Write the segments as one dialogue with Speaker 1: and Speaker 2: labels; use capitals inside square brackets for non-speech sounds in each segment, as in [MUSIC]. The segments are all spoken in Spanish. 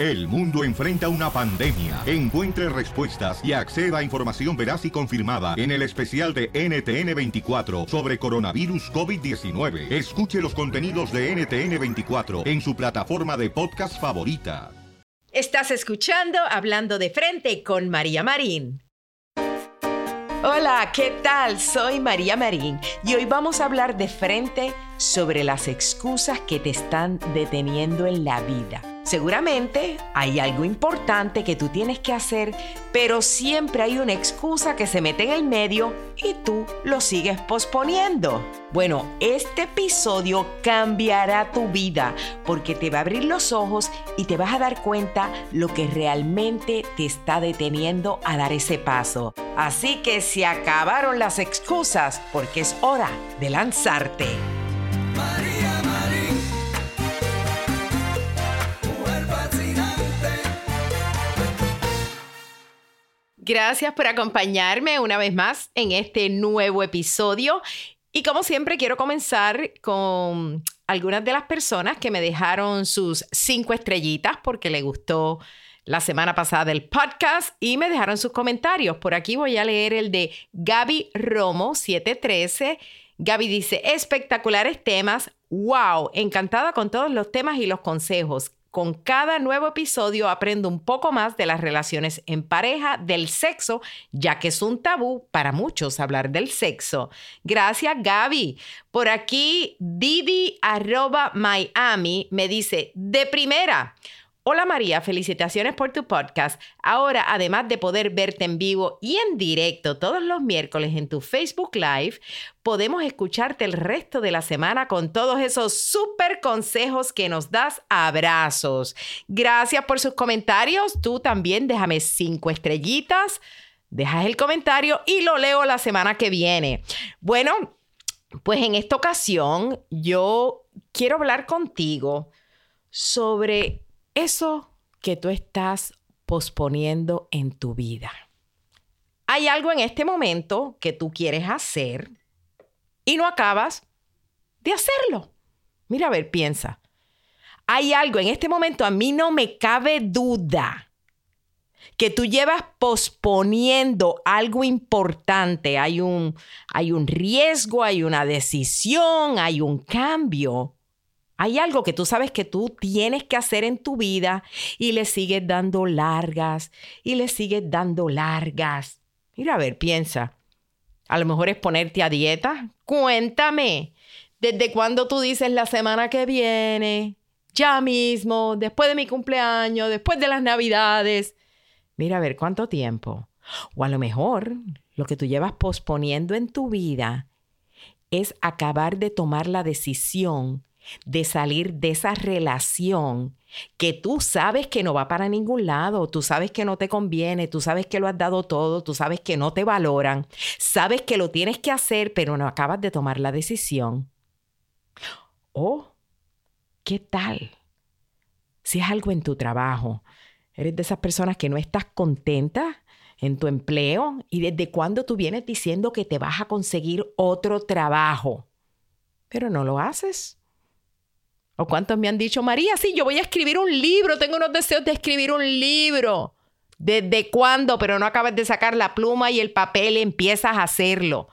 Speaker 1: El mundo enfrenta una pandemia. Encuentre respuestas y acceda a información veraz y confirmada en el especial de NTN24 sobre coronavirus COVID-19. Escuche los contenidos de NTN24 en su plataforma de podcast favorita.
Speaker 2: Estás escuchando Hablando de Frente con María Marín. Hola, ¿qué tal? Soy María Marín y hoy vamos a hablar de frente sobre las excusas que te están deteniendo en la vida. Seguramente hay algo importante que tú tienes que hacer, pero siempre hay una excusa que se mete en el medio y tú lo sigues posponiendo. Bueno, este episodio cambiará tu vida porque te va a abrir los ojos y te vas a dar cuenta lo que realmente te está deteniendo a dar ese paso. Así que se acabaron las excusas porque es hora de lanzarte. Gracias por acompañarme una vez más en este nuevo episodio. Y como siempre, quiero comenzar con algunas de las personas que me dejaron sus cinco estrellitas porque le gustó la semana pasada el podcast y me dejaron sus comentarios. Por aquí voy a leer el de Gaby Romo 713. Gaby dice, espectaculares temas. Wow, encantada con todos los temas y los consejos. Con cada nuevo episodio aprendo un poco más de las relaciones en pareja, del sexo, ya que es un tabú para muchos hablar del sexo. Gracias, Gaby. Por aquí, Didi arroba Miami me dice, de primera. Hola María, felicitaciones por tu podcast. Ahora, además de poder verte en vivo y en directo todos los miércoles en tu Facebook Live, podemos escucharte el resto de la semana con todos esos súper consejos que nos das. Abrazos. Gracias por sus comentarios. Tú también déjame cinco estrellitas, dejas el comentario y lo leo la semana que viene. Bueno, pues en esta ocasión yo quiero hablar contigo sobre eso que tú estás posponiendo en tu vida. Hay algo en este momento que tú quieres hacer y no acabas de hacerlo. Mira, a ver, piensa. Hay algo en este momento, a mí no me cabe duda que tú llevas posponiendo algo importante. Hay un, hay un riesgo, hay una decisión, hay un cambio. Hay algo que tú sabes que tú tienes que hacer en tu vida y le sigues dando largas y le sigues dando largas. Mira, a ver, piensa. A lo mejor es ponerte a dieta. Cuéntame. ¿Desde cuándo tú dices la semana que viene? Ya mismo, después de mi cumpleaños, después de las navidades. Mira, a ver, ¿cuánto tiempo? O a lo mejor lo que tú llevas posponiendo en tu vida es acabar de tomar la decisión de salir de esa relación que tú sabes que no va para ningún lado, tú sabes que no te conviene, tú sabes que lo has dado todo, tú sabes que no te valoran, sabes que lo tienes que hacer, pero no acabas de tomar la decisión. Oh, ¿qué tal? Si es algo en tu trabajo, eres de esas personas que no estás contenta en tu empleo y desde cuándo tú vienes diciendo que te vas a conseguir otro trabajo, pero no lo haces. ¿O cuántos me han dicho, María, sí, yo voy a escribir un libro, tengo unos deseos de escribir un libro? ¿Desde cuándo? Pero no acabas de sacar la pluma y el papel y empiezas a hacerlo.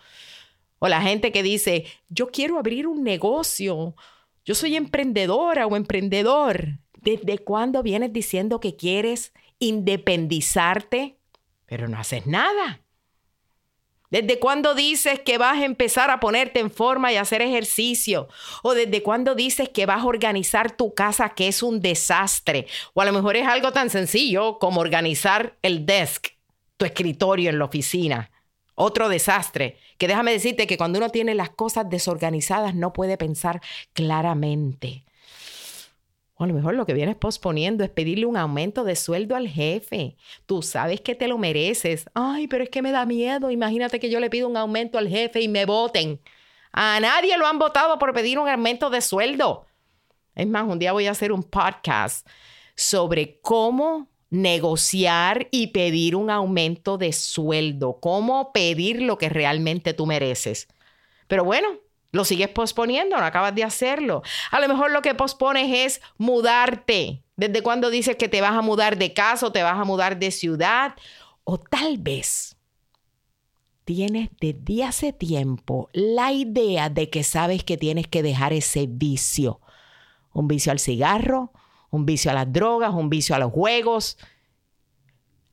Speaker 2: O la gente que dice, yo quiero abrir un negocio, yo soy emprendedora o emprendedor. ¿Desde cuándo vienes diciendo que quieres independizarte, pero no haces nada? ¿Desde cuándo dices que vas a empezar a ponerte en forma y hacer ejercicio? ¿O desde cuándo dices que vas a organizar tu casa que es un desastre? O a lo mejor es algo tan sencillo como organizar el desk, tu escritorio en la oficina. Otro desastre. Que déjame decirte que cuando uno tiene las cosas desorganizadas no puede pensar claramente. O a lo mejor lo que vienes posponiendo es pedirle un aumento de sueldo al jefe. Tú sabes que te lo mereces. Ay, pero es que me da miedo. Imagínate que yo le pido un aumento al jefe y me voten. A nadie lo han votado por pedir un aumento de sueldo. Es más, un día voy a hacer un podcast sobre cómo negociar y pedir un aumento de sueldo, cómo pedir lo que realmente tú mereces. Pero bueno, lo sigues posponiendo, no acabas de hacerlo. A lo mejor lo que pospones es mudarte. ¿Desde cuándo dices que te vas a mudar de casa o te vas a mudar de ciudad? O tal vez tienes desde hace tiempo la idea de que sabes que tienes que dejar ese vicio. Un vicio al cigarro, un vicio a las drogas, un vicio a los juegos.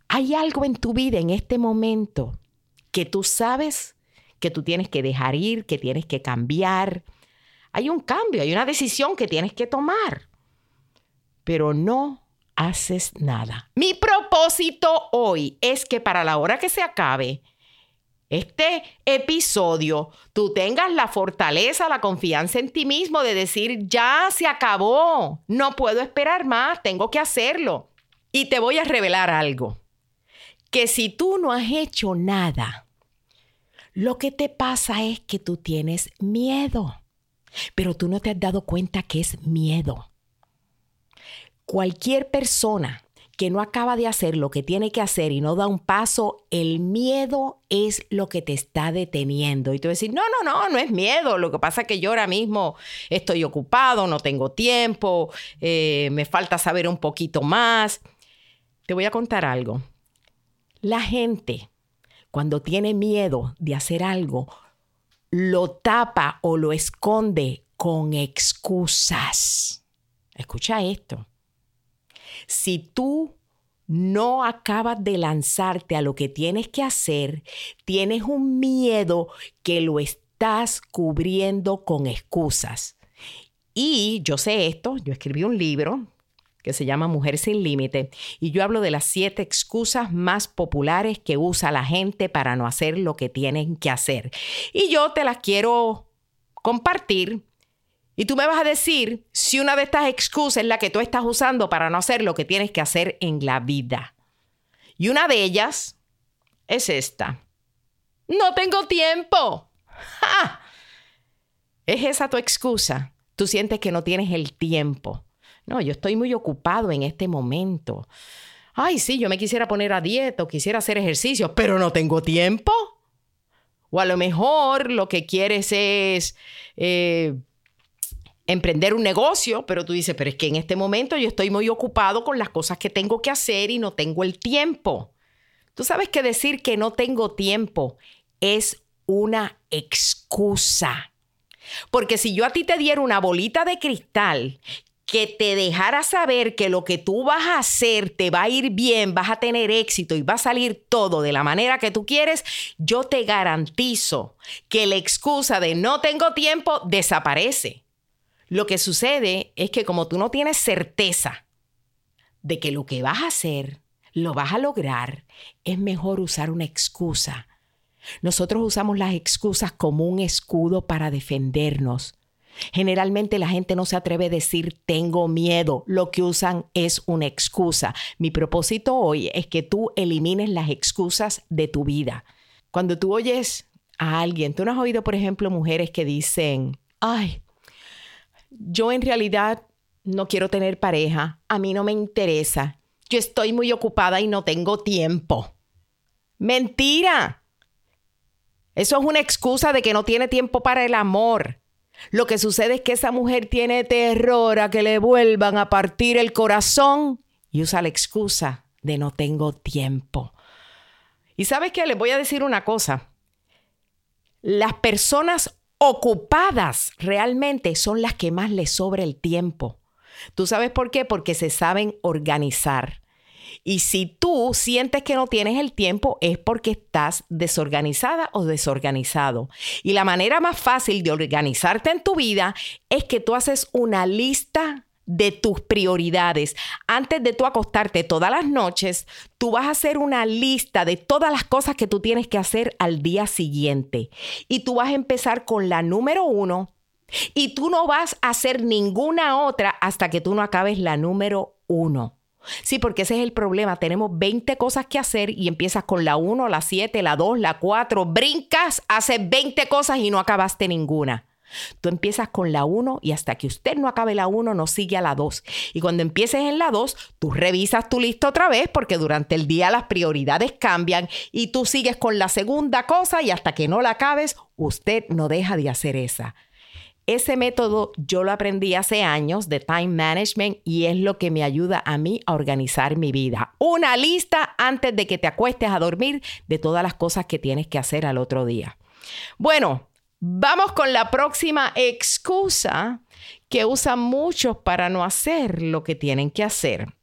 Speaker 2: Hay algo en tu vida en este momento que tú sabes que tú tienes que dejar ir, que tienes que cambiar. Hay un cambio, hay una decisión que tienes que tomar, pero no haces nada. Mi propósito hoy es que para la hora que se acabe este episodio, tú tengas la fortaleza, la confianza en ti mismo de decir, ya se acabó, no puedo esperar más, tengo que hacerlo. Y te voy a revelar algo, que si tú no has hecho nada, lo que te pasa es que tú tienes miedo, pero tú no te has dado cuenta que es miedo. Cualquier persona que no acaba de hacer lo que tiene que hacer y no da un paso, el miedo es lo que te está deteniendo. Y tú decir, no, no, no, no es miedo. Lo que pasa es que yo ahora mismo estoy ocupado, no tengo tiempo, eh, me falta saber un poquito más. Te voy a contar algo. La gente, cuando tiene miedo de hacer algo, lo tapa o lo esconde con excusas. Escucha esto si tú no acabas de lanzarte a lo que tienes que hacer, tienes un miedo que lo estás cubriendo con excusas. Y yo sé esto, yo escribí un libro que se llama Mujer sin Límite, y yo hablo de las siete excusas más populares que usa la gente para no hacer lo que tienen que hacer. Y yo te las quiero compartir y tú me vas a decir si una de estas excusas es la que tú estás usando para no hacer lo que tienes que hacer en la vida. Y una de ellas es esta. No tengo tiempo. ¿Es esa tu excusa? Tú sientes que no tienes el tiempo. No, yo estoy muy ocupado en este momento. Ay, sí, yo me quisiera poner a dieta o quisiera hacer ejercicio, pero no tengo tiempo. O a lo mejor lo que quieres es... Eh, emprender un negocio, pero tú dices, pero es que en este momento yo estoy muy ocupado con las cosas que tengo que hacer y no tengo el tiempo. Tú sabes que decir que no tengo tiempo es una excusa. Porque si yo a ti te diera una bolita de cristal que te dejara saber que lo que tú vas a hacer te va a ir bien, vas a tener éxito y va a salir todo de la manera que tú quieres, yo te garantizo que la excusa de no tengo tiempo desaparece. Lo que sucede es que como tú no tienes certeza de que lo que vas a hacer lo vas a lograr, es mejor usar una excusa. Nosotros usamos las excusas como un escudo para defendernos. Generalmente la gente no se atreve a decir tengo miedo, lo que usan es una excusa. Mi propósito hoy es que tú elimines las excusas de tu vida. Cuando tú oyes a alguien, tú no has oído, por ejemplo, mujeres que dicen, ay, yo en realidad no quiero tener pareja, a mí no me interesa, yo estoy muy ocupada y no tengo tiempo. Mentira. Eso es una excusa de que no tiene tiempo para el amor. Lo que sucede es que esa mujer tiene terror a que le vuelvan a partir el corazón y usa la excusa de no tengo tiempo. Y sabes qué, les voy a decir una cosa. Las personas ocupadas realmente son las que más les sobra el tiempo. ¿Tú sabes por qué? Porque se saben organizar. Y si tú sientes que no tienes el tiempo es porque estás desorganizada o desorganizado. Y la manera más fácil de organizarte en tu vida es que tú haces una lista de tus prioridades. Antes de tú acostarte todas las noches, tú vas a hacer una lista de todas las cosas que tú tienes que hacer al día siguiente. Y tú vas a empezar con la número uno y tú no vas a hacer ninguna otra hasta que tú no acabes la número uno. Sí, porque ese es el problema. Tenemos 20 cosas que hacer y empiezas con la 1, la 7, la 2, la 4, brincas, haces 20 cosas y no acabaste ninguna. Tú empiezas con la 1 y hasta que usted no acabe la 1 no sigue a la 2. Y cuando empieces en la 2, tú revisas tu lista otra vez porque durante el día las prioridades cambian y tú sigues con la segunda cosa y hasta que no la acabes, usted no deja de hacer esa. Ese método yo lo aprendí hace años de time management y es lo que me ayuda a mí a organizar mi vida. Una lista antes de que te acuestes a dormir de todas las cosas que tienes que hacer al otro día. Bueno, vamos con la próxima excusa que usan muchos para no hacer lo que tienen que hacer.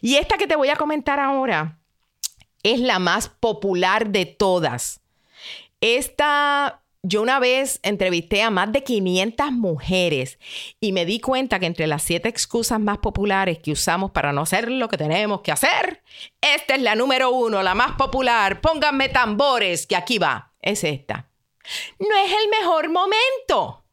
Speaker 2: Y esta que te voy a comentar ahora es la más popular de todas. Esta yo una vez entrevisté a más de 500 mujeres y me di cuenta que entre las siete excusas más populares que usamos para no hacer lo que tenemos que hacer, esta es la número uno, la más popular. Pónganme tambores, que aquí va. Es esta. No es el mejor momento.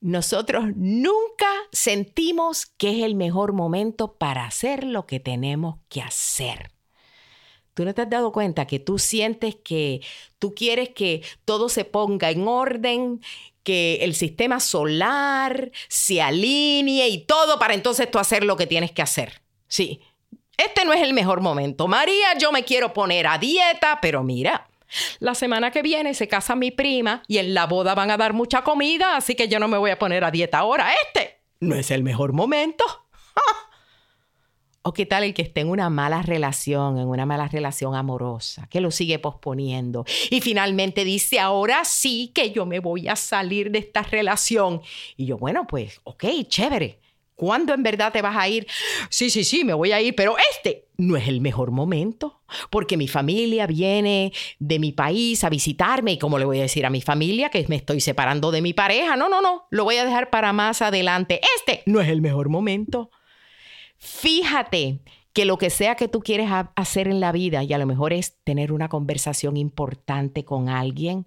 Speaker 2: Nosotros nunca sentimos que es el mejor momento para hacer lo que tenemos que hacer. ¿Tú no te has dado cuenta que tú sientes que tú quieres que todo se ponga en orden, que el sistema solar se alinee y todo para entonces tú hacer lo que tienes que hacer? Sí, este no es el mejor momento. María, yo me quiero poner a dieta, pero mira, la semana que viene se casa mi prima y en la boda van a dar mucha comida, así que yo no me voy a poner a dieta ahora. Este no es el mejor momento. [LAUGHS] ¿O qué tal el que esté en una mala relación, en una mala relación amorosa, que lo sigue posponiendo y finalmente dice, ahora sí que yo me voy a salir de esta relación? Y yo, bueno, pues, ok, chévere. ¿Cuándo en verdad te vas a ir? Sí, sí, sí, me voy a ir, pero este no es el mejor momento, porque mi familia viene de mi país a visitarme y como le voy a decir a mi familia que me estoy separando de mi pareja, no, no, no, lo voy a dejar para más adelante. Este no es el mejor momento. Fíjate que lo que sea que tú quieres hacer en la vida, y a lo mejor es tener una conversación importante con alguien,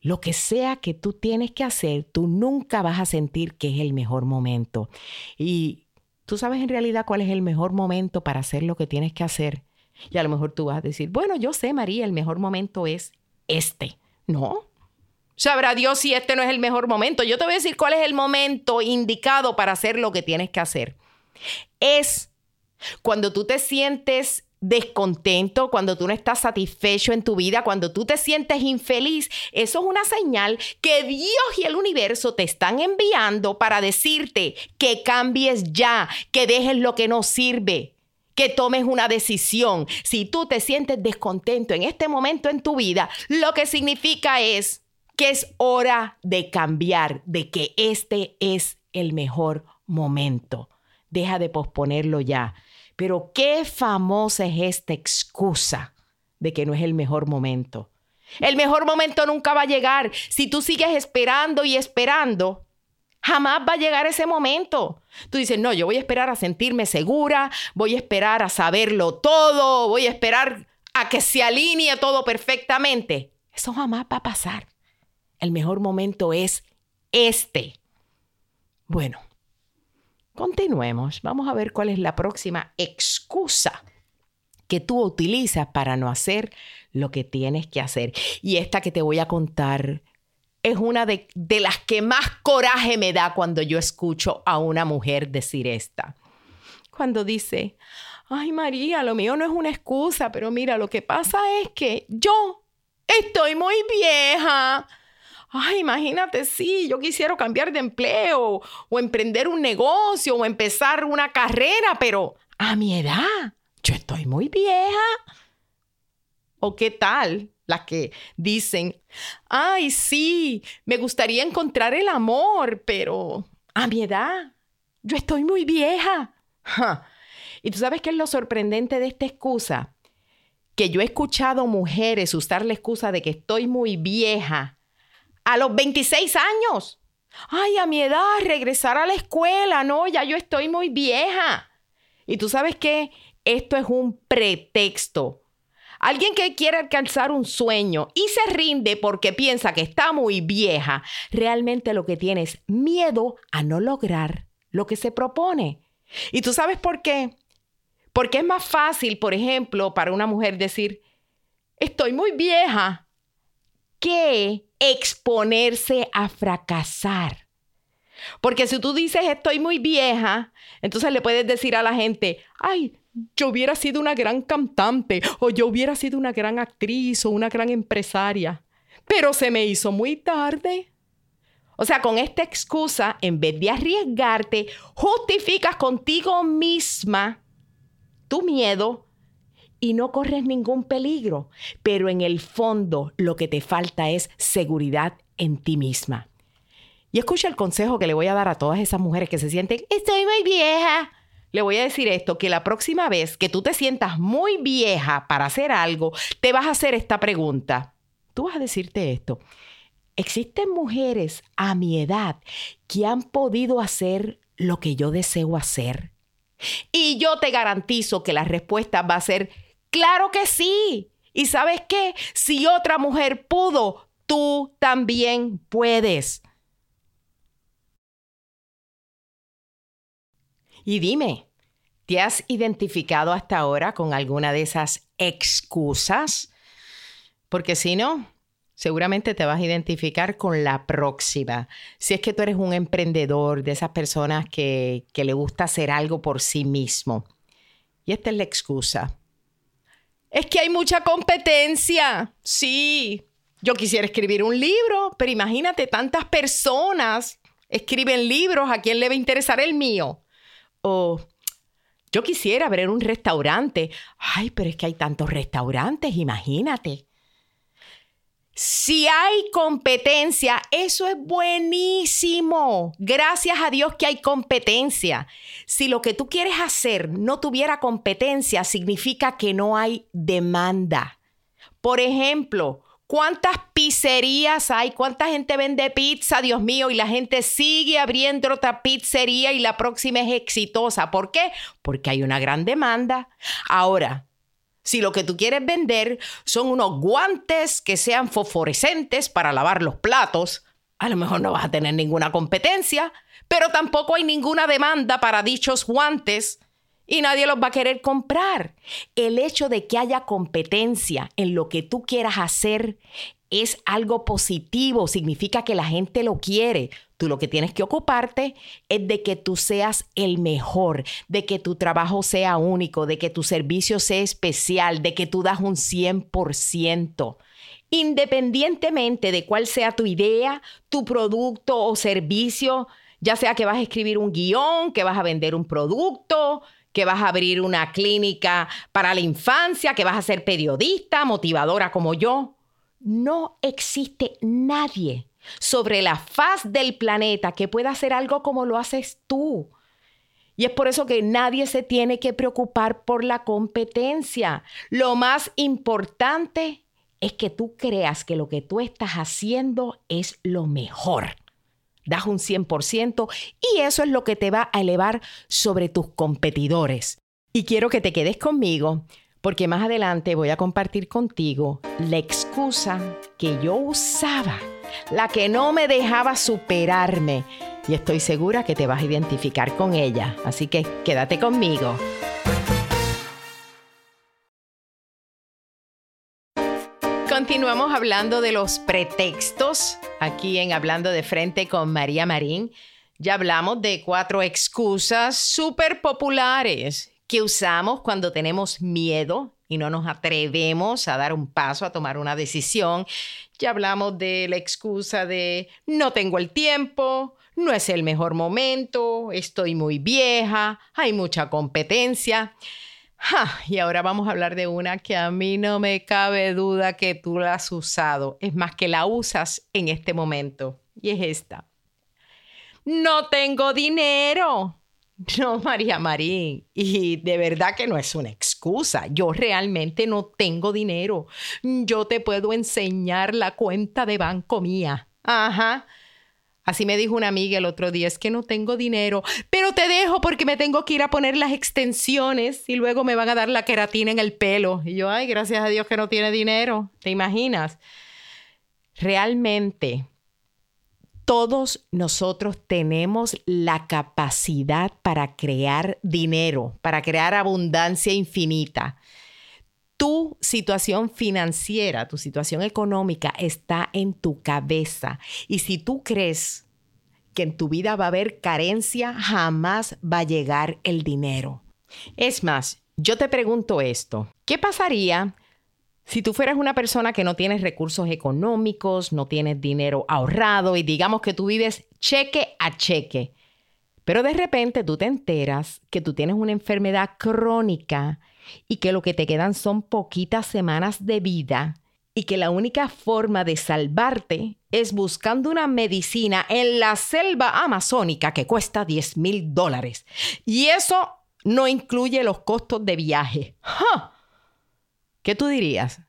Speaker 2: lo que sea que tú tienes que hacer, tú nunca vas a sentir que es el mejor momento. Y tú sabes en realidad cuál es el mejor momento para hacer lo que tienes que hacer. Y a lo mejor tú vas a decir, bueno, yo sé, María, el mejor momento es este. No. Sabrá Dios si este no es el mejor momento. Yo te voy a decir cuál es el momento indicado para hacer lo que tienes que hacer. Es cuando tú te sientes descontento, cuando tú no estás satisfecho en tu vida, cuando tú te sientes infeliz, eso es una señal que Dios y el universo te están enviando para decirte que cambies ya, que dejes lo que no sirve, que tomes una decisión. Si tú te sientes descontento en este momento en tu vida, lo que significa es que es hora de cambiar, de que este es el mejor momento. Deja de posponerlo ya. Pero qué famosa es esta excusa de que no es el mejor momento. El mejor momento nunca va a llegar. Si tú sigues esperando y esperando, jamás va a llegar ese momento. Tú dices, no, yo voy a esperar a sentirme segura, voy a esperar a saberlo todo, voy a esperar a que se alinee todo perfectamente. Eso jamás va a pasar. El mejor momento es este. Bueno, Continuemos. Vamos a ver cuál es la próxima excusa que tú utilizas para no hacer lo que tienes que hacer. Y esta que te voy a contar es una de, de, las que más coraje me da cuando yo escucho a una mujer decir esta. Cuando dice, ay María, lo mío no es una excusa, pero mira, lo que pasa es que yo estoy muy vieja ay, imagínate, sí, yo quisiera cambiar de empleo o emprender un negocio o empezar una carrera, pero a mi edad, yo estoy muy vieja. ¿O qué tal? Las que dicen, ay, sí, me gustaría encontrar el amor, pero a mi edad, yo estoy muy vieja. Ja. ¿Y tú sabes qué es lo sorprendente de esta excusa? Que yo he escuchado mujeres usar la excusa de que estoy muy vieja a los 26 años. Ay, a mi edad, regresar a la escuela, no, ya yo estoy muy vieja. Y tú sabes qué, esto es un pretexto. Alguien que quiere alcanzar un sueño y se rinde porque piensa que está muy vieja, realmente lo que tiene es miedo a no lograr lo que se propone. ¿Y tú sabes por qué? Porque es más fácil, por ejemplo, para una mujer decir, estoy muy vieja, que exponerse a fracasar. Porque si tú dices estoy muy vieja, entonces le puedes decir a la gente, ay, yo hubiera sido una gran cantante o yo hubiera sido una gran actriz o una gran empresaria, pero se me hizo muy tarde. O sea, con esta excusa, en vez de arriesgarte, justificas contigo misma tu miedo y no corres ningún peligro. Pero en el fondo lo que te falta es seguridad en ti misma. Y escucha el consejo que le voy a dar a todas esas mujeres que se sienten, estoy muy vieja. Le voy a decir esto, que la próxima vez que tú te sientas muy vieja para hacer algo, te vas a hacer esta pregunta. Tú vas a decirte esto. Existen mujeres a mi edad que han podido hacer lo que yo deseo hacer. Y yo te garantizo que la respuesta va a ser, claro que sí. ¿Y sabes qué? Si otra mujer pudo, tú también puedes. Y dime, ¿te has identificado hasta ahora con alguna de esas excusas? Porque si no, seguramente te vas a identificar con la próxima. Si es que tú eres un emprendedor de esas personas que, que le gusta hacer algo por sí mismo. Y esta es la excusa. Es que hay mucha competencia. Sí, yo quisiera escribir un libro, pero imagínate, tantas personas escriben libros, ¿a quién le va a interesar el mío? O yo quisiera abrir un restaurante. Ay, pero es que hay tantos restaurantes, imagínate. Si hay competencia, eso es buenísimo. Gracias a Dios que hay competencia. Si lo que tú quieres hacer no tuviera competencia, significa que no hay demanda. Por ejemplo, ¿Cuántas pizzerías hay? ¿Cuánta gente vende pizza, Dios mío? Y la gente sigue abriendo otra pizzería y la próxima es exitosa. ¿Por qué? Porque hay una gran demanda. Ahora, si lo que tú quieres vender son unos guantes que sean fosforescentes para lavar los platos, a lo mejor no vas a tener ninguna competencia, pero tampoco hay ninguna demanda para dichos guantes y nadie los va a querer comprar. El hecho de que haya competencia en lo que tú quieras hacer es algo positivo, significa que la gente lo quiere. Tú lo que tienes que ocuparte es de que tú seas el mejor, de que tu trabajo sea único, de que tu servicio sea especial, de que tú das un 100%. Independientemente de cuál sea tu idea, tu producto o servicio, ya sea que vas a escribir un guion, que vas a vender un producto, que vas a abrir una clínica para la infancia, que vas a ser periodista, motivadora como yo. No existe nadie sobre la faz del planeta que pueda hacer algo como lo haces tú. Y es por eso que nadie se tiene que preocupar por la competencia. Lo más importante es que tú creas que lo que tú estás haciendo es lo mejor das un 100% y eso es lo que te va a elevar sobre tus competidores. Y quiero que te quedes conmigo porque más adelante voy a compartir contigo la excusa que yo usaba, la que no me dejaba superarme. Y estoy segura que te vas a identificar con ella. Así que quédate conmigo. Continuamos hablando de los pretextos aquí en Hablando de Frente con María Marín. Ya hablamos de cuatro excusas súper populares que usamos cuando tenemos miedo y no nos atrevemos a dar un paso, a tomar una decisión. Ya hablamos de la excusa de no tengo el tiempo, no es el mejor momento, estoy muy vieja, hay mucha competencia. Y ahora vamos a hablar de una que a mí no me cabe duda que tú la has usado. Es más que la usas en este momento. Y es esta. No tengo dinero. [LAUGHS] No, María Marín, y de verdad que no es una excusa. Yo realmente no tengo dinero. Yo te puedo enseñar la cuenta de banco mía. Ajá. Así me dijo una amiga el otro día, es que no tengo dinero, pero te dejo porque me tengo que ir a poner las extensiones y luego me van a dar la queratina en el pelo. Y yo, ay, gracias a Dios que no tiene dinero. ¿Te imaginas? Realmente, todos nosotros tenemos la capacidad para crear dinero, para crear abundancia infinita. Tu situación financiera, tu situación económica está en tu cabeza. Y si tú crees que en tu vida va a haber carencia, jamás va a llegar el dinero. Es más, yo te pregunto esto, ¿qué pasaría si tú fueras una persona que no tienes recursos económicos, no tienes dinero ahorrado y digamos que tú vives cheque a cheque, pero de repente tú te enteras que tú tienes una enfermedad crónica y que lo que te quedan son poquitas semanas de vida y que la única forma de salvarte es buscando una medicina en la selva amazónica que cuesta 10 mil dólares. Y eso no incluye los costos de viaje. ¿Qué tú dirías?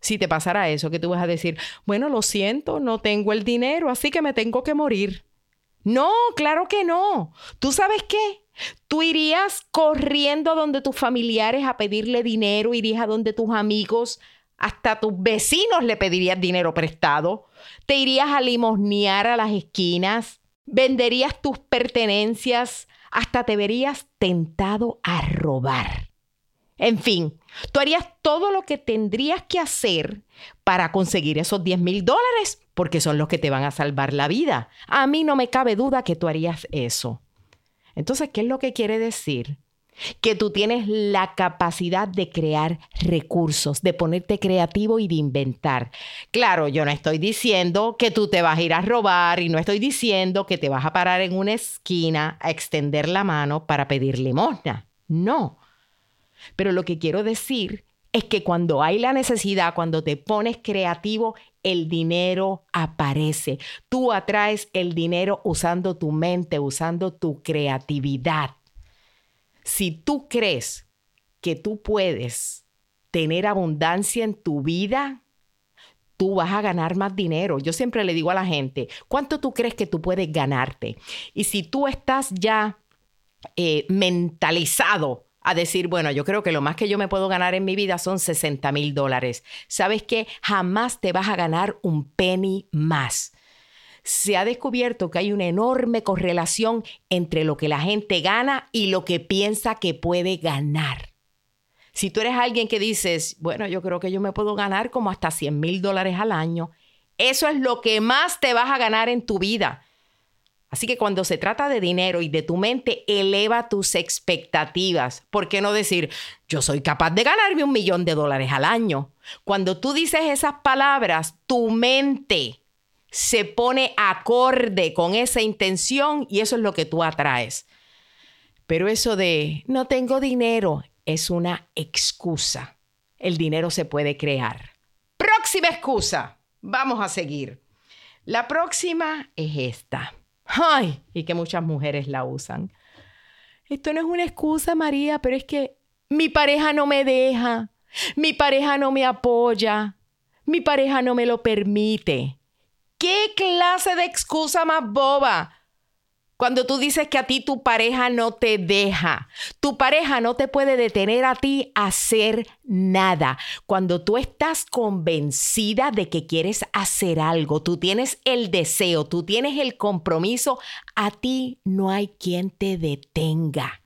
Speaker 2: Si te pasara eso, que tú vas a decir, bueno, lo siento, no tengo el dinero, así que me tengo que morir. No, claro que no. ¿Tú sabes qué? Tú irías corriendo donde tus familiares a pedirle dinero, irías a donde tus amigos, hasta tus vecinos le pedirías dinero prestado, te irías a limosnear a las esquinas, venderías tus pertenencias, hasta te verías tentado a robar. En fin, tú harías todo lo que tendrías que hacer para conseguir esos 10 mil dólares, porque son los que te van a salvar la vida. A mí no me cabe duda que tú harías eso. Entonces, ¿qué es lo que quiere decir? Que tú tienes la capacidad de crear recursos, de ponerte creativo y de inventar. Claro, yo no estoy diciendo que tú te vas a ir a robar y no estoy diciendo que te vas a parar en una esquina a extender la mano para pedir limosna. No. Pero lo que quiero decir es que cuando hay la necesidad, cuando te pones creativo, el dinero aparece. Tú atraes el dinero usando tu mente, usando tu creatividad. Si tú crees que tú puedes tener abundancia en tu vida, tú vas a ganar más dinero. Yo siempre le digo a la gente, ¿cuánto tú crees que tú puedes ganarte? Y si tú estás ya eh, mentalizado a decir, bueno, yo creo que lo más que yo me puedo ganar en mi vida son 60 mil dólares. ¿Sabes qué? Jamás te vas a ganar un penny más. Se ha descubierto que hay una enorme correlación entre lo que la gente gana y lo que piensa que puede ganar. Si tú eres alguien que dices, bueno, yo creo que yo me puedo ganar como hasta 100 mil dólares al año, eso es lo que más te vas a ganar en tu vida. Así que cuando se trata de dinero y de tu mente, eleva tus expectativas. ¿Por qué no decir, yo soy capaz de ganarme un millón de dólares al año? Cuando tú dices esas palabras, tu mente se pone acorde con esa intención y eso es lo que tú atraes. Pero eso de, no tengo dinero, es una excusa. El dinero se puede crear. Próxima excusa. Vamos a seguir. La próxima es esta. Ay, y que muchas mujeres la usan. Esto no es una excusa, María, pero es que mi pareja no me deja, mi pareja no me apoya, mi pareja no me lo permite. ¿Qué clase de excusa más boba? Cuando tú dices que a ti tu pareja no te deja, tu pareja no te puede detener a ti hacer nada. Cuando tú estás convencida de que quieres hacer algo, tú tienes el deseo, tú tienes el compromiso, a ti no hay quien te detenga.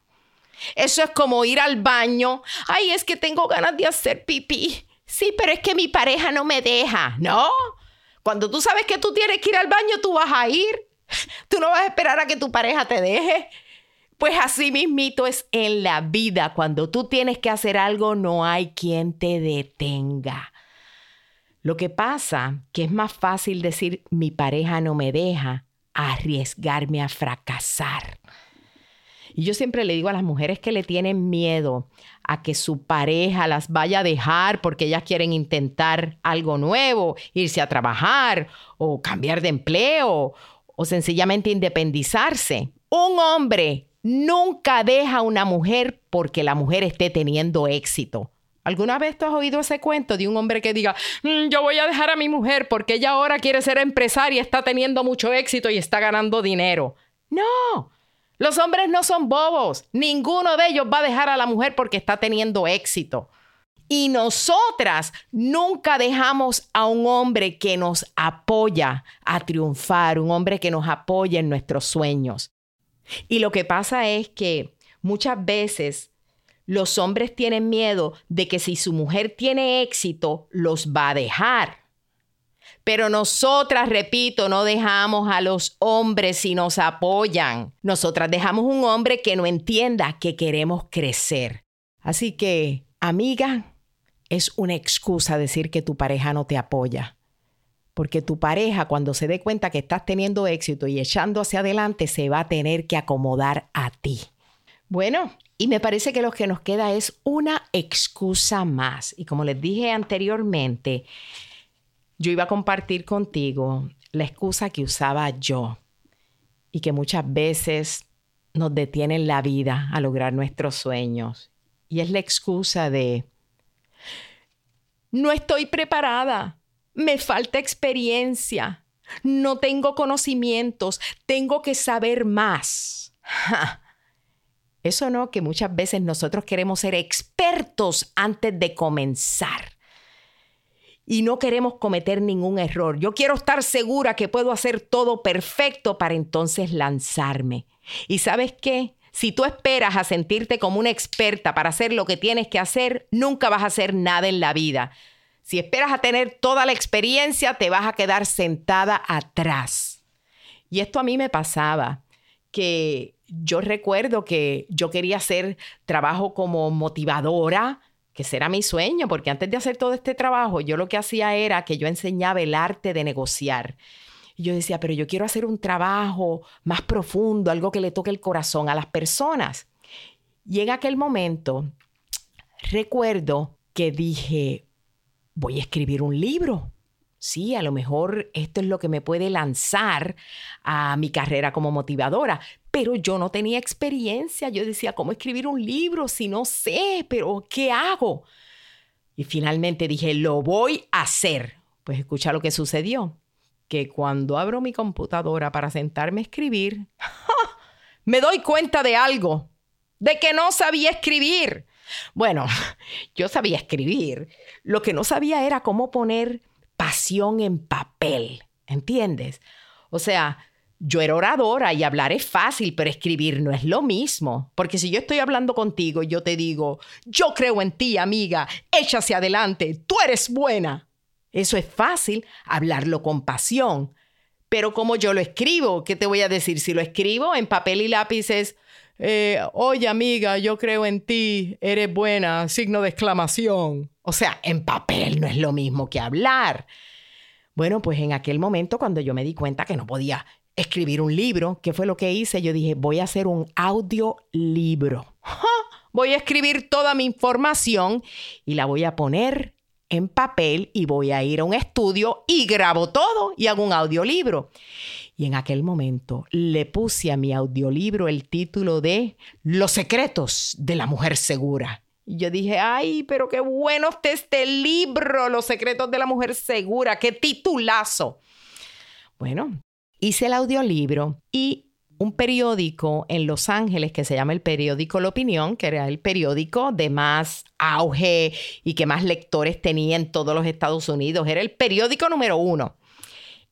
Speaker 2: Eso es como ir al baño. Ay, es que tengo ganas de hacer pipí. Sí, pero es que mi pareja no me deja. No. Cuando tú sabes que tú tienes que ir al baño, tú vas a ir. [LAUGHS] Tú no vas a esperar a que tu pareja te deje. Pues así mismito es en la vida. Cuando tú tienes que hacer algo, no hay quien te detenga. Lo que pasa que es más fácil decir mi pareja no me deja arriesgarme a fracasar. Y yo siempre le digo a las mujeres que le tienen miedo a que su pareja las vaya a dejar porque ellas quieren intentar algo nuevo, irse a trabajar o cambiar de empleo o sencillamente independizarse. Un hombre nunca deja a una mujer porque la mujer esté teniendo éxito. ¿Alguna vez tú has oído ese cuento de un hombre que diga, "Mm, yo voy a dejar a mi mujer porque ella ahora quiere ser empresaria, está teniendo mucho éxito y está ganando dinero? No, los hombres no son bobos. Ninguno de ellos va a dejar a la mujer porque está teniendo éxito. Y nosotras nunca dejamos a un hombre que nos apoya a triunfar, un hombre que nos apoya en nuestros sueños. Y lo que pasa es que muchas veces los hombres tienen miedo de que si su mujer tiene éxito, los va a dejar. Pero nosotras, repito, no dejamos a los hombres si nos apoyan. Nosotras dejamos un hombre que no entienda que queremos crecer. Así que, amiga, es una excusa decir que tu pareja no te apoya. Porque tu pareja, cuando se dé cuenta que estás teniendo éxito y echando hacia adelante, se va a tener que acomodar a ti. Bueno, y me parece que lo que nos queda es una excusa más. Y como les dije anteriormente, yo iba a compartir contigo la excusa que usaba yo y que muchas veces nos detiene en la vida a lograr nuestros sueños. Y es la excusa de, no estoy preparada, me falta experiencia, no tengo conocimientos, tengo que saber más. Eso no, que muchas veces nosotros queremos ser expertos antes de comenzar. Y no queremos cometer ningún error. Yo quiero estar segura que puedo hacer todo perfecto para entonces lanzarme. ¿Y sabes qué? Si tú esperas a sentirte como una experta para hacer lo que tienes que hacer, nunca vas a hacer nada en la vida. Si esperas a tener toda la experiencia, te vas a quedar sentada atrás. Y esto a mí me pasaba, que yo recuerdo que yo quería hacer trabajo como motivadora, que ese era mi sueño, porque antes de hacer todo este trabajo, yo lo que hacía era que yo enseñaba el arte de negociar. Y yo decía, pero yo quiero hacer un trabajo más profundo, algo que le toque el corazón a las personas. En aquel momento, recuerdo que dije, voy a escribir un libro. Sí, a lo mejor esto es lo que me puede lanzar a mi carrera como motivadora, pero yo no tenía experiencia. Yo decía, ¿cómo escribir un libro si no sé? Pero ¿qué hago? Y finalmente dije, lo voy a hacer. Pues escucha lo que sucedió, que cuando abro mi computadora para sentarme a escribir, [LAUGHS] me doy cuenta de algo, de que no sabía escribir. Bueno, [LAUGHS] yo sabía escribir. Lo que no sabía era cómo poner pasión en papel, ¿entiendes? O sea, yo era oradora y hablar es fácil, pero escribir no es lo mismo. Porque si yo estoy hablando contigo y yo te digo, yo creo en ti, amiga, hacia adelante, tú eres buena. Eso es fácil, hablarlo con pasión. Pero como yo lo escribo, ¿qué te voy a decir? Si lo escribo en papel y lápices, eh, oye amiga, yo creo en ti, eres buena, signo de exclamación. O sea, en papel no es lo mismo que hablar. Bueno, pues en aquel momento cuando yo me di cuenta que no podía escribir un libro, ¿qué fue lo que hice? Yo dije, voy a hacer un audiolibro. ¡Ja! [LAUGHS] Voy a escribir toda mi información y la voy a poner en papel y voy a ir a un estudio y grabo todo y hago un audiolibro. Y en aquel momento le puse a mi audiolibro el título de Los secretos de la mujer segura. Y yo dije, ay, pero qué bueno está este libro, Los secretos de la mujer segura, qué titulazo. Bueno, hice el audiolibro y un periódico en Los Ángeles que se llama el periódico La Opinión, que era el periódico de más auge y que más lectores tenía en todos los Estados Unidos. Era el periódico número uno.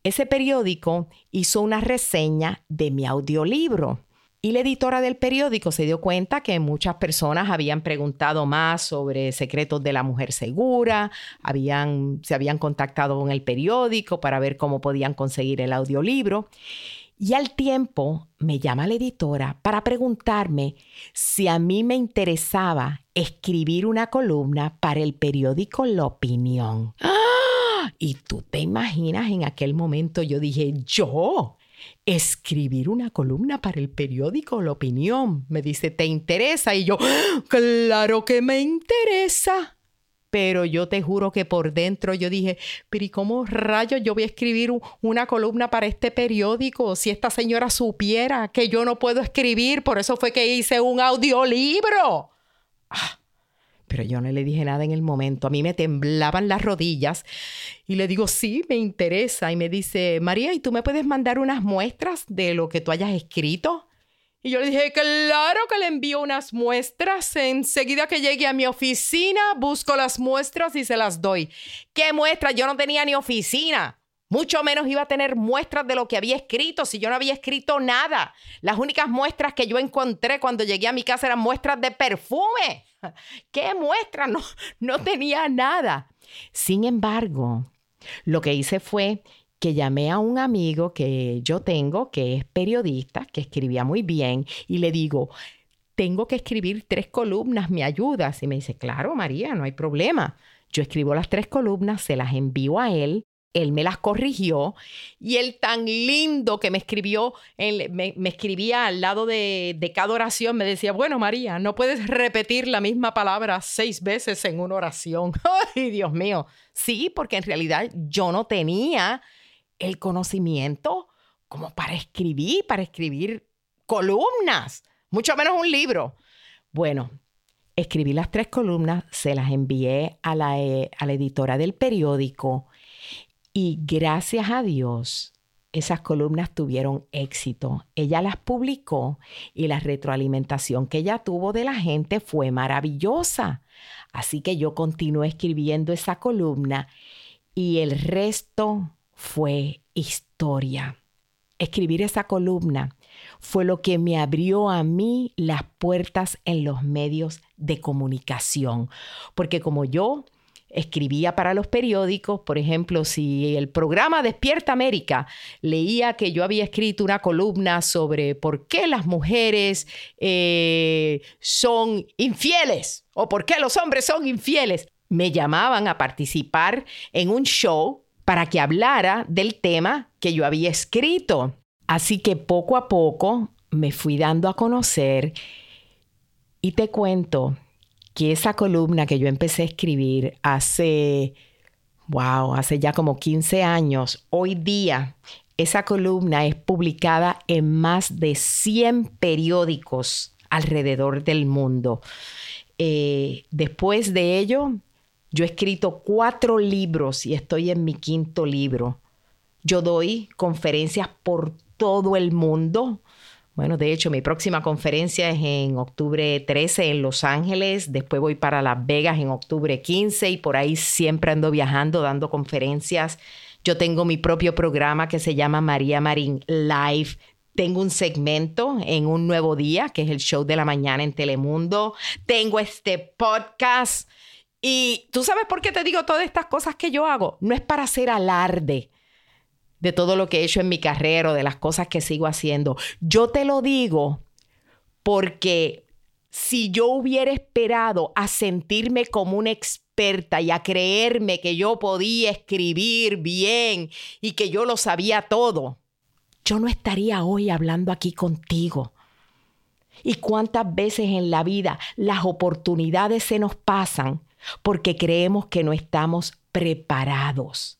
Speaker 2: Ese periódico hizo una reseña de mi audiolibro. Y la editora del periódico se dio cuenta que muchas personas habían preguntado más sobre secretos de la mujer segura, habían, se habían contactado con el periódico para ver cómo podían conseguir el audiolibro. Y al tiempo me llama la editora para preguntarme si a mí me interesaba escribir una columna para el periódico La Opinión. ¡Ah! Y tú te imaginas, en aquel momento yo dije, yo, escribir una columna para el periódico La Opinión. Me dice, ¿te interesa? Y yo, claro que me interesa. Pero yo te juro que por dentro yo dije, pero ¿y cómo rayos yo voy a escribir una columna para este periódico si esta señora supiera que yo no puedo escribir? Por eso fue que hice un audiolibro. Ah, pero yo no le dije nada en el momento. A mí me temblaban las rodillas y le digo, sí, me interesa. Y me dice, María, ¿y tú me puedes mandar unas muestras de lo que tú hayas escrito? Y yo le dije, claro que le envío unas muestras. Enseguida que llegue a mi oficina, busco las muestras y se las doy. ¿Qué muestras? Yo no tenía ni oficina. Mucho menos iba a tener muestras de lo que había escrito si yo no había escrito nada. Las únicas muestras que yo encontré cuando llegué a mi casa eran muestras de perfume. [LAUGHS] ¿Qué muestras? No, no tenía nada. Sin embargo, lo que hice fue que llamé a un amigo que yo tengo, que es periodista, que escribía muy bien, y le digo, tengo que escribir tres columnas, ¿me ayudas? Y me dice, claro, María, no hay problema. Yo escribo las tres columnas, se las envío a él, él me las corrigió y él tan lindo que me escribió, él me, escribía al lado de, de cada oración, me decía, bueno, María, no puedes repetir la misma palabra seis veces en una oración. [LAUGHS] Ay, Dios mío. Sí, porque en realidad yo no tenía el conocimiento como para escribir, para escribir columnas, mucho menos un libro. Bueno, escribí las tres columnas, se las envié a la, eh, a la editora del periódico y gracias a Dios esas columnas tuvieron éxito. Ella las publicó y la retroalimentación que ella tuvo de la gente fue maravillosa. Así que yo continué escribiendo esa columna y el resto fue historia. Escribir esa columna fue lo que me abrió a mí las puertas en los medios de comunicación, porque como yo escribía para los periódicos, por ejemplo, si el programa Despierta América leía que yo había escrito una columna sobre por qué las mujeres eh, son infieles o por qué los hombres son infieles, me llamaban a participar en un show para que hablara del tema que yo había escrito. Así que poco a poco me fui dando a conocer y te cuento que esa columna que yo empecé a escribir hace, wow, hace ya como 15 años, hoy día esa columna es publicada en más de 100 periódicos alrededor del mundo. Eh, después de ello, yo he escrito cuatro libros y estoy en mi quinto libro. Yo doy conferencias por todo el mundo. Bueno, de hecho, mi próxima conferencia es en octubre 13 en Los Ángeles. Después voy para Las Vegas en octubre 15 y por ahí siempre ando viajando, dando conferencias. Yo tengo mi propio programa que se llama María Marín Live. Tengo un segmento en Un Nuevo Día, que es el show de la mañana en Telemundo. Tengo este podcast. Y tú sabes por qué te digo todas estas cosas que yo hago. No es para hacer alarde de todo lo que he hecho en mi carrera o de las cosas que sigo haciendo. Yo te lo digo porque si yo hubiera esperado a sentirme como una experta y a creerme que yo podía escribir bien y que yo lo sabía todo, yo no estaría hoy hablando aquí contigo. ¿Y cuántas veces en la vida las oportunidades se nos pasan porque creemos que no estamos preparados?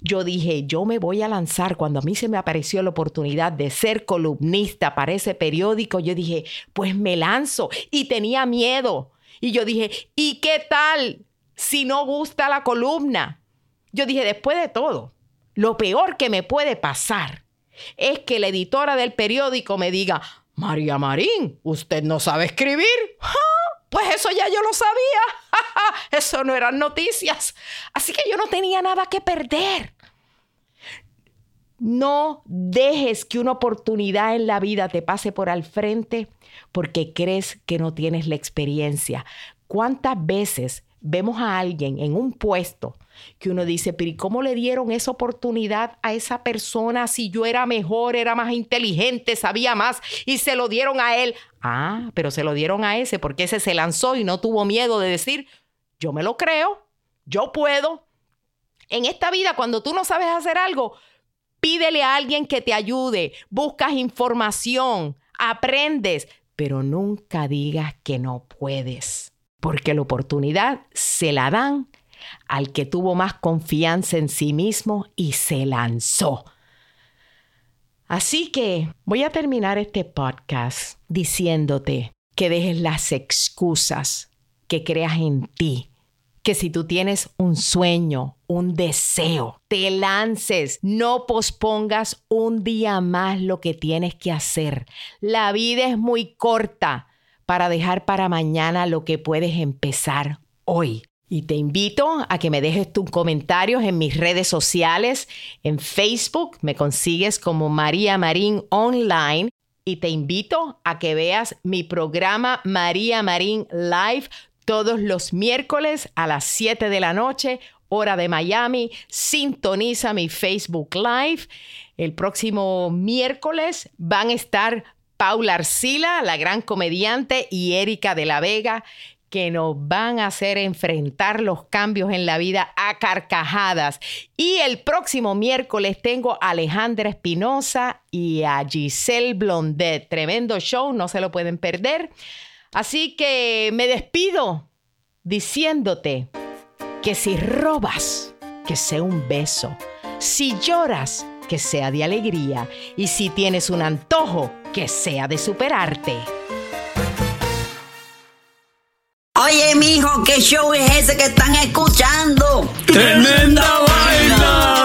Speaker 2: Yo dije, yo me voy a lanzar. Cuando a mí se me apareció la oportunidad de ser columnista para ese periódico, yo dije, pues me lanzo. Y tenía miedo. Y yo dije, ¿y qué tal si no gusta la columna? Yo dije, después de todo, lo peor que me puede pasar es que la editora del periódico me diga, María Marín, ¿usted no sabe escribir? Pues eso ya yo lo sabía. [LAUGHS] eso no eran noticias. Así que yo no tenía nada que perder. No dejes que una oportunidad en la vida te pase por al frente porque crees que no tienes la experiencia. ¿Cuántas veces vemos a alguien en un puesto que uno dice, pero ¿y cómo le dieron esa oportunidad a esa persona si yo era mejor, era más inteligente, sabía más y se lo dieron a él? Ah, pero se lo dieron a ese porque ese se lanzó y no tuvo miedo de decir, yo me lo creo, yo puedo. En esta vida, cuando tú no sabes hacer algo, pídele a alguien que te ayude, buscas información, aprendes, pero nunca digas que no puedes. Porque la oportunidad se la dan al que tuvo más confianza en sí mismo y se lanzó. Así que voy a terminar este podcast diciéndote que dejes las excusas, que creas en ti, que si tú tienes un sueño, un deseo, te lances, no pospongas un día más lo que tienes que hacer. La vida es muy corta para dejar para mañana lo que puedes empezar hoy. Y te invito a que me dejes tus comentarios en mis redes sociales. En Facebook me consigues como María Marín Online. Y te invito a que veas mi programa María Marín Live todos los miércoles a las 7 de la noche, hora de Miami. Sintoniza mi Facebook Live. El próximo miércoles van a estar Paula Arcila, la gran comediante, y Erika de la Vega, que nos van a hacer enfrentar los cambios en la vida a carcajadas. Y el próximo miércoles tengo a Alejandra Espinosa y a Giselle Blondet. Tremendo show, no se lo pueden perder. Así que me despido diciéndote que si robas, que sea un beso. Si lloras, que sea de alegría. Y si tienes un antojo, que sea de superarte.
Speaker 3: Oye, mijo, ¿qué show es ese que están escuchando?
Speaker 4: ¡Tremenda vaina!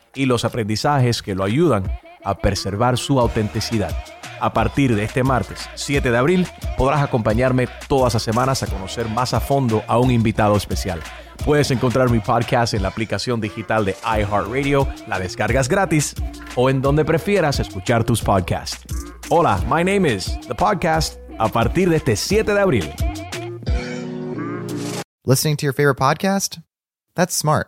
Speaker 5: y los aprendizajes que lo ayudan a preservar su autenticidad. A partir de este martes 7 de abril podrás acompañarme todas las semanas a conocer más a fondo a un invitado especial. Puedes encontrar mi podcast en la aplicación digital de iHeartRadio, la descargas gratis o en donde prefieras escuchar tus podcasts. Hola, my name is The Podcast a partir de este 7 de abril.
Speaker 6: Listening to your favorite podcast? That's smart.